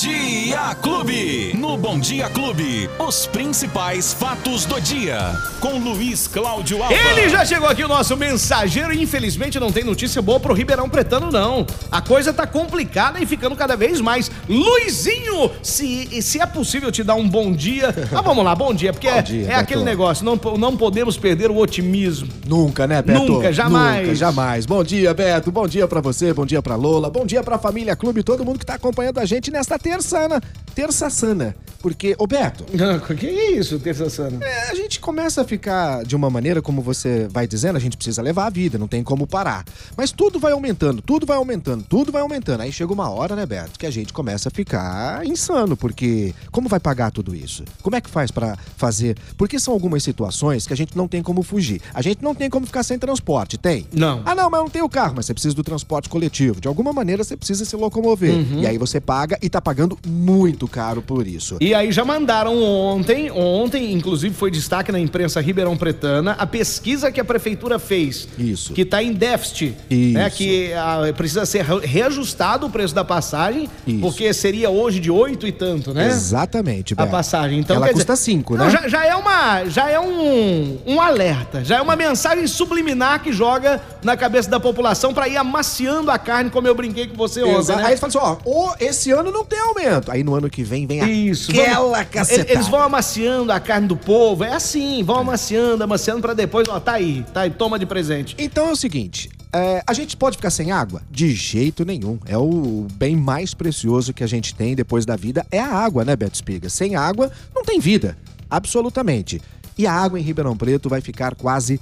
Dia Clube. No Bom Dia Clube, os principais fatos do dia. Com Luiz Cláudio Alba. Ele já chegou aqui, o nosso mensageiro, e infelizmente não tem notícia boa pro Ribeirão Pretano, não. A coisa tá complicada e ficando cada vez mais. Luizinho, se, se é possível te dar um bom dia. Ah, vamos lá, bom dia, porque Bom é, dia, é Beto. aquele negócio, não, não podemos perder o otimismo. Nunca, né, Beto? Nunca, jamais. Nunca, jamais. Bom dia, Beto. Bom dia pra você, bom dia pra Lola, bom dia pra família Clube, todo mundo que tá acompanhando a gente nesta terça-sana. Terça-sana. Porque, ô Beto, O que é isso, Terça Sana? é, a gente começa a ficar de uma maneira, como você vai dizendo, a gente precisa levar a vida, não tem como parar. Mas tudo vai aumentando, tudo vai aumentando, tudo vai aumentando. Aí chega uma hora, né, Beto, que a gente começa a ficar insano, porque como vai pagar tudo isso? Como é que faz pra fazer? Porque são algumas situações que a gente não tem como fugir. A gente não tem como ficar sem transporte, tem? Não. Ah, não, mas não tenho carro, mas você precisa do transporte coletivo. De alguma maneira você precisa se locomover. Uhum. E aí você paga e tá pagando muito caro por isso. E aí já mandaram ontem, ontem, inclusive foi destaque na imprensa Ribeirão Pretana, a pesquisa que a prefeitura fez. Isso. Que está em déficit. Isso. Né, que ah, precisa ser re- reajustado o preço da passagem, Isso. porque seria hoje de oito e tanto, né? Exatamente, A Beto. passagem. Então, Ela custa dizer- 5, Não, né? já, já é uma, já é um, um alerta, já é uma mensagem subliminar que joga na cabeça da população para ir amaciando a carne, como eu brinquei com você ontem, né? Aí fala assim, ó, "Ô, esse ano não tem aumento. Aí no ano que vem vem Isso. aquela vamos- cacetada. Eles vão amaciando a carne do povo. É assim, vão amaciando, amaciando pra depois, ó, tá aí, tá aí, toma de presente. Então é o seguinte, é, a gente pode ficar sem água? De jeito nenhum. É o bem mais precioso que a gente tem depois da vida, é a água, né, Beto Espiga? Sem água, não tem vida. Absolutamente. E a água em Ribeirão Preto vai ficar quase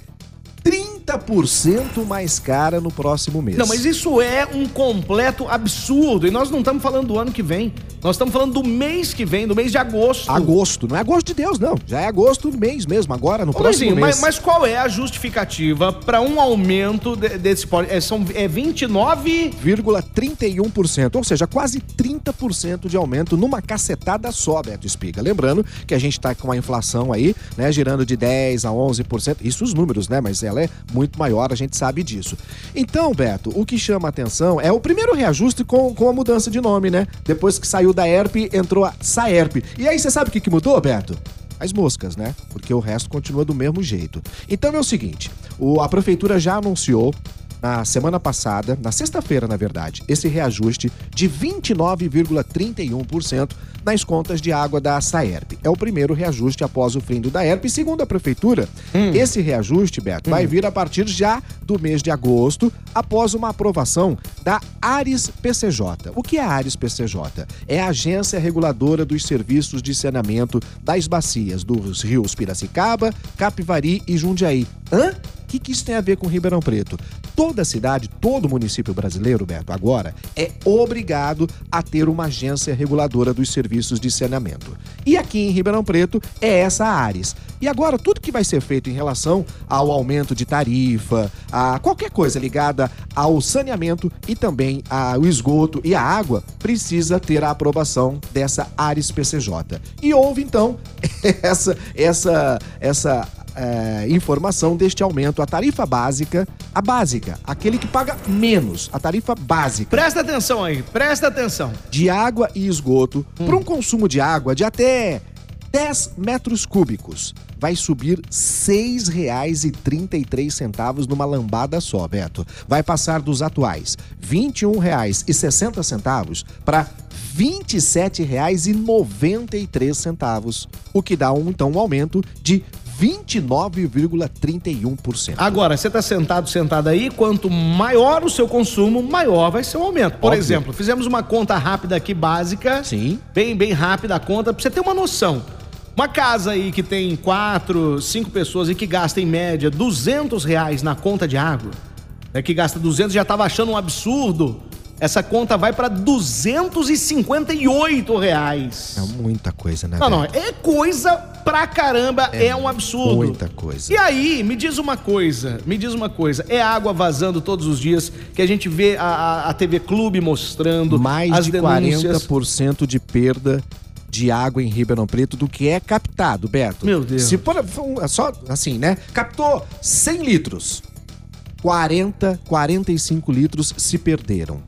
30% mais cara no próximo mês. Não, mas isso é um completo absurdo. E nós não estamos falando do ano que vem. Nós estamos falando do mês que vem, do mês de agosto. Agosto, não é agosto de Deus, não. Já é agosto do mês mesmo, agora, no Ô, próximo Luizinho, mês. mas, mas qual é a justificativa para um aumento de- desse é, são é 29 0,31%, ou seja, quase 30% de aumento numa cacetada só, Beto Espiga. Lembrando que a gente tá com a inflação aí, né, girando de 10 a 11%, isso os números, né, mas ela é muito maior, a gente sabe disso. Então, Beto, o que chama a atenção é o primeiro reajuste com, com a mudança de nome, né? Depois que saiu da ERP, entrou a Saerp. E aí você sabe o que, que mudou, Beto? as moscas, né? Porque o resto continua do mesmo jeito. Então é o seguinte: o- a prefeitura já anunciou na semana passada, na sexta-feira, na verdade, esse reajuste de 29,31% nas contas de água da Saerp. É o primeiro reajuste após o fim do Daerp. E segundo a prefeitura, esse reajuste, Beto, vai vir a partir já do mês de agosto, após uma aprovação da Ares PCJ. O que é a Ares PCJ? É a agência reguladora dos serviços de saneamento das bacias dos rios Piracicaba, Capivari e Jundiaí. Hã? O que, que isso tem a ver com Ribeirão Preto? Toda cidade, todo município brasileiro, Beto, agora é obrigado a ter uma agência reguladora dos serviços de saneamento. E aqui em Ribeirão Preto é essa a Ares. E agora, tudo que vai ser feito em relação ao aumento de tarifa, a qualquer coisa ligada ao saneamento e também ao esgoto e à água, precisa ter a aprovação dessa Ares PCJ. E houve então essa essa essa é, informação deste aumento. A tarifa básica, a básica, aquele que paga menos, a tarifa básica Presta atenção aí, presta atenção. de água e esgoto para um consumo de água de até 10 metros cúbicos. Vai subir R$ 6,33 numa lambada só, Beto. Vai passar dos atuais R$ 21,60 para R$ 27,93, o que dá um, então um aumento de 29,31%. Agora, você tá sentado, sentado aí, quanto maior o seu consumo, maior vai ser o aumento. Por Óbvio. exemplo, fizemos uma conta rápida aqui, básica. Sim. Bem, bem rápida a conta, pra você ter uma noção. Uma casa aí que tem quatro, cinco pessoas e que gasta em média 200 reais na conta de água, né, que gasta 200, já tava achando um absurdo. Essa conta vai pra 258 reais. É muita coisa, né? Não, não, é coisa pra caramba, é, um absurdo. Muita coisa. E aí, me diz uma coisa, me diz uma coisa, é água vazando todos os dias, que a gente vê a, a, TV Clube mostrando mais as de denúncias. 40% de perda de água em Ribeirão Preto do que é captado, Beto. Meu Deus. Se for for- só assim, né? Captou 100 litros. 40, 45 litros se perderam.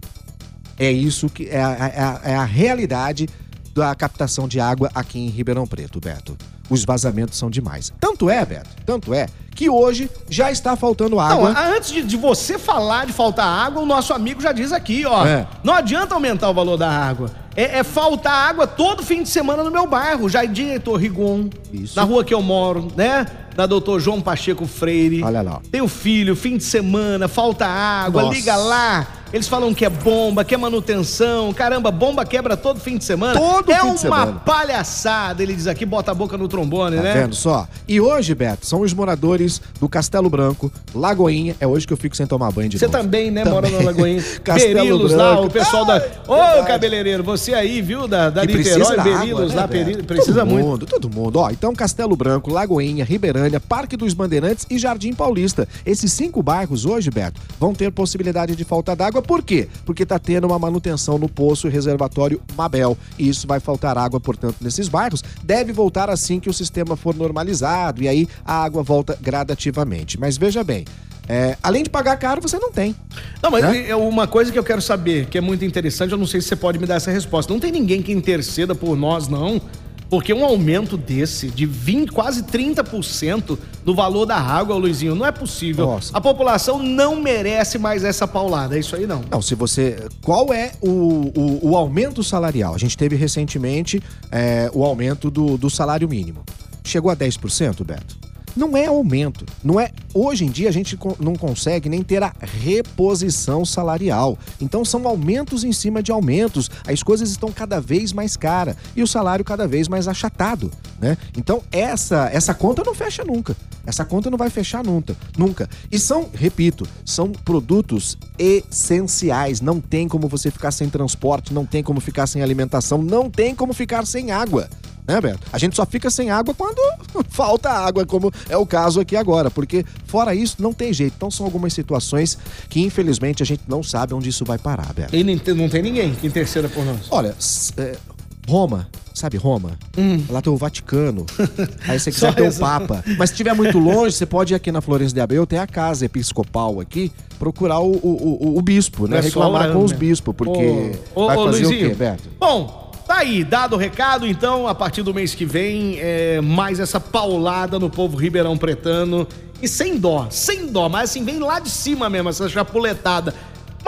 É isso que é a, é a- é a realidade da captação de água aqui em Ribeirão Preto, Beto. Os vazamentos são demais. Tanto é, Beto, tanto é, que hoje já está faltando Não, água. a- antes de, de você falar de faltar água, o nosso amigo já diz aqui, ó. É. Não adianta aumentar o valor da água. É, é faltar água todo fim de semana no meu bairro. Jardim Heitor Rigon. Isso. Na rua que eu moro, né? Da doutor João Pacheco Freire. Olha lá. Tem o filho, fim de semana, falta água, Nossa. liga lá. Eles falam que é bomba, que é manutenção. Caramba, bomba quebra todo fim de semana. Todo é fim de uma semana. palhaçada, ele diz aqui, bota a boca no trombone, Tá né? vendo só? E hoje, Beto, são os moradores do Castelo Branco, Lagoinha. É hoje que eu fico sem tomar banho de Você também, né, mora na Lagoinha. Castelo Berilos lá, Branco. o pessoal da. Ô, verdade. cabeleireiro, você aí, viu, da, da precisa Niterói, Berilos lá, né, Beto? precisa todo muito. mundo, todo mundo. Ó, então Castelo Branco, Lagoinha, Ribeirânia, Parque dos Bandeirantes e Jardim Paulista. Esses cinco bairros hoje, Beto, vão ter possibilidade de falta d'água. Por quê? Porque tá tendo uma manutenção no poço e reservatório Mabel. E isso vai faltar água, portanto, nesses bairros. Deve voltar assim que o sistema for normalizado e aí a água volta gradativamente. Mas veja bem, é, além de pagar caro, você não tem. Não, mas Né? é uma coisa que eu quero saber, que é muito interessante, eu não sei se você pode me dar essa resposta. Não tem ninguém que interceda por nós, não. Porque um aumento desse, de 20, quase 30% no valor da água, Luizinho, não é possível. Nossa. A população não merece mais essa paulada. É isso aí, não. Não, se você. Qual é o, o, o aumento salarial? A gente teve recentemente é, o aumento do, do salário mínimo. Chegou a 10%, Beto? Não é aumento. Não é. Hoje em dia a gente não consegue nem ter a reposição salarial. Então são aumentos em cima de aumentos. As coisas estão cada vez mais caras e o salário cada vez mais achatado, né? Então essa essa conta não fecha nunca. Essa conta não vai fechar nunca, nunca. E são, repito, são produtos essenciais. Não tem como você ficar sem transporte, não tem como ficar sem alimentação, não tem como ficar sem água. Né, Beto? A gente só fica sem água quando falta água, como é o caso aqui agora, porque fora isso não tem jeito. Então são algumas situações que infelizmente a gente não sabe onde isso vai parar, Beto. E não tem- ninguém que interceda por nós. Olha, é, Roma, sabe Roma? Lá tem o Vaticano. Aí você Hum. Quiser ter o. Papa. Mas se estiver muito longe, você pode ir aqui na Florença de Abreu, tem a casa episcopal aqui, procurar o, o, o- o bispo, né? É Reclamar com os bispos, porque Ô, ô, vai fazer Luizinho. o quê, Beto? Bom, aí, dado o recado, então, a partir do mês que vem, é, mais essa paulada no povo ribeirão pretano. E sem dó, sem dó, mas assim, vem lá de cima mesmo, essa chapuletada.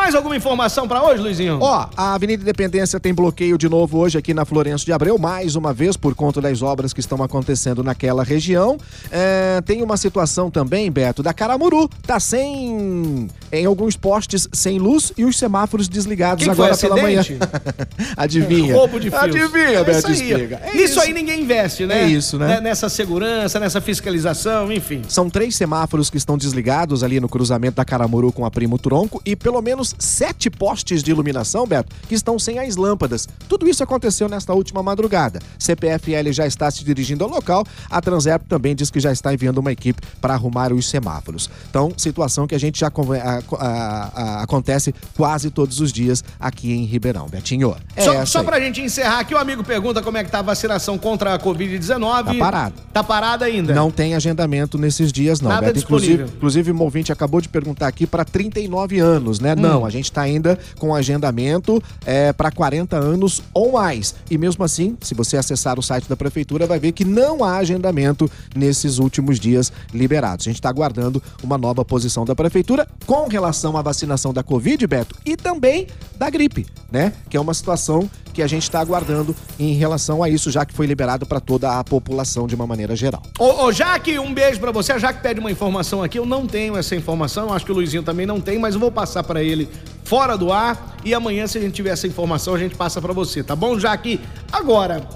Mais alguma informação pra hoje, Luizinho? Ó, a Avenida Independência tem bloqueio de novo hoje aqui na Florenço de Abreu, mais uma vez por conta das obras que estão acontecendo naquela região. É, tem uma situação também, Beto, da Caramuru. Tá sem. em alguns postes sem luz e os semáforos desligados Quem foi, agora pela manhã. Adivinha? Roubo de fios. Adivinha, É Beto isso aí. É Nisso aí ninguém investe, né? É isso, né? Nessa segurança, nessa fiscalização, enfim. São três semáforos que estão desligados ali no cruzamento da Caramuru com a Primo Tronco e pelo menos sete postes de iluminação, Beto, que estão sem as lâmpadas. Tudo isso aconteceu nesta última madrugada. CPFL já está se dirigindo ao local. A Transerp também diz que já está enviando uma equipe para arrumar os semáforos. Então, situação que a gente já a- a- a- acontece quase todos os dias aqui em Ribeirão. Betinho, é só, só aí. pra gente encerrar aqui, o amigo pergunta como é que tá a vacinação contra a Covid-19. Tá parado. Tá parada ainda. Não tem agendamento nesses dias, não. Nada Beto. Inclusive, inclusive, o ouvinte acabou de perguntar aqui para 39 anos, né? Hum. Não, a gente está ainda com agendamento é, para 40 anos ou mais. E mesmo assim, se você acessar o site da prefeitura, vai ver que não há agendamento nesses últimos dias liberados. A gente está aguardando uma nova posição da prefeitura com relação à vacinação da Covid, Beto, e também da gripe, né? Que é uma situação que a gente está aguardando em relação a isso, já que foi liberado para toda a população de uma maneira geral. Ô, ô, Jaque, um beijo pra você. A Jaque pede uma informação aqui. Eu não tenho essa informação. Acho que o Luizinho também não tem, mas eu vou passar pra ele fora do ar. E amanhã, se a gente tiver essa informação, a gente passa pra você, tá bom, Jaque? Agora,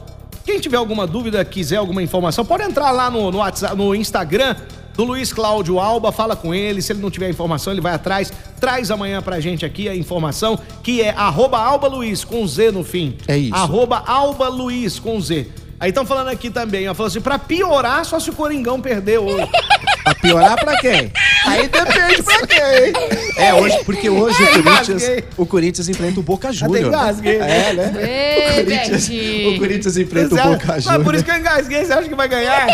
quem tiver alguma dúvida, quiser alguma informação, pode entrar lá no, no, WhatsApp, no Instagram do Luiz Cláudio Alba, fala com ele. Se ele não tiver informação, ele vai atrás. Traz amanhã pra gente aqui a informação, que é arroba Alba Luiz, com Z no fim. É isso. Arroba Alba Luiz, com Z. Aí estão falando aqui também, ó, falou assim, pra piorar, só se o Coringão perdeu hoje. Piorar pra quem? Aí depende pra quem. É, hoje, porque hoje o Corinthians, o Corinthians enfrenta o Boca Até Júnior. engasguei. É, né? Ei, Corinthians- Betinho. o Corinthians enfrenta Você o Boca Mas Júnior. por isso que eu engasguei, você acha que vai ganhar?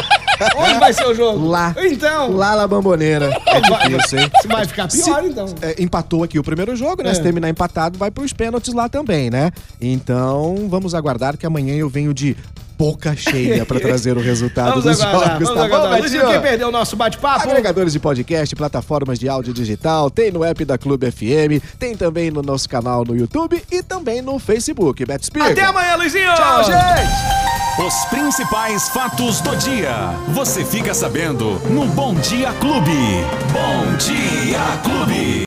Onde vai ser o jogo? Lá. Então. Lá na Bamboneira. É difícil, hein? Se vai ficar pior, Se- então. é, empatou aqui o primeiro jogo, né? É. Se terminar empatado, vai pros pênaltis lá também, né? Então, vamos aguardar que amanhã eu venho de boca cheia pra trazer o resultado Vamos dos aguardar, jogos, vamos tá bom, aguardar. Betinho? quem perdeu o nosso bate-papo? Agregadores de podcast, plataformas de áudio digital, tem no app da Clube FM, tem também no nosso canal no YouTube e também no Facebook. Beto Spiga. Até amanhã, Luizinho! Tchau, gente! Os principais fatos do dia. Você fica sabendo no Bom Dia Clube. Bom Dia Clube.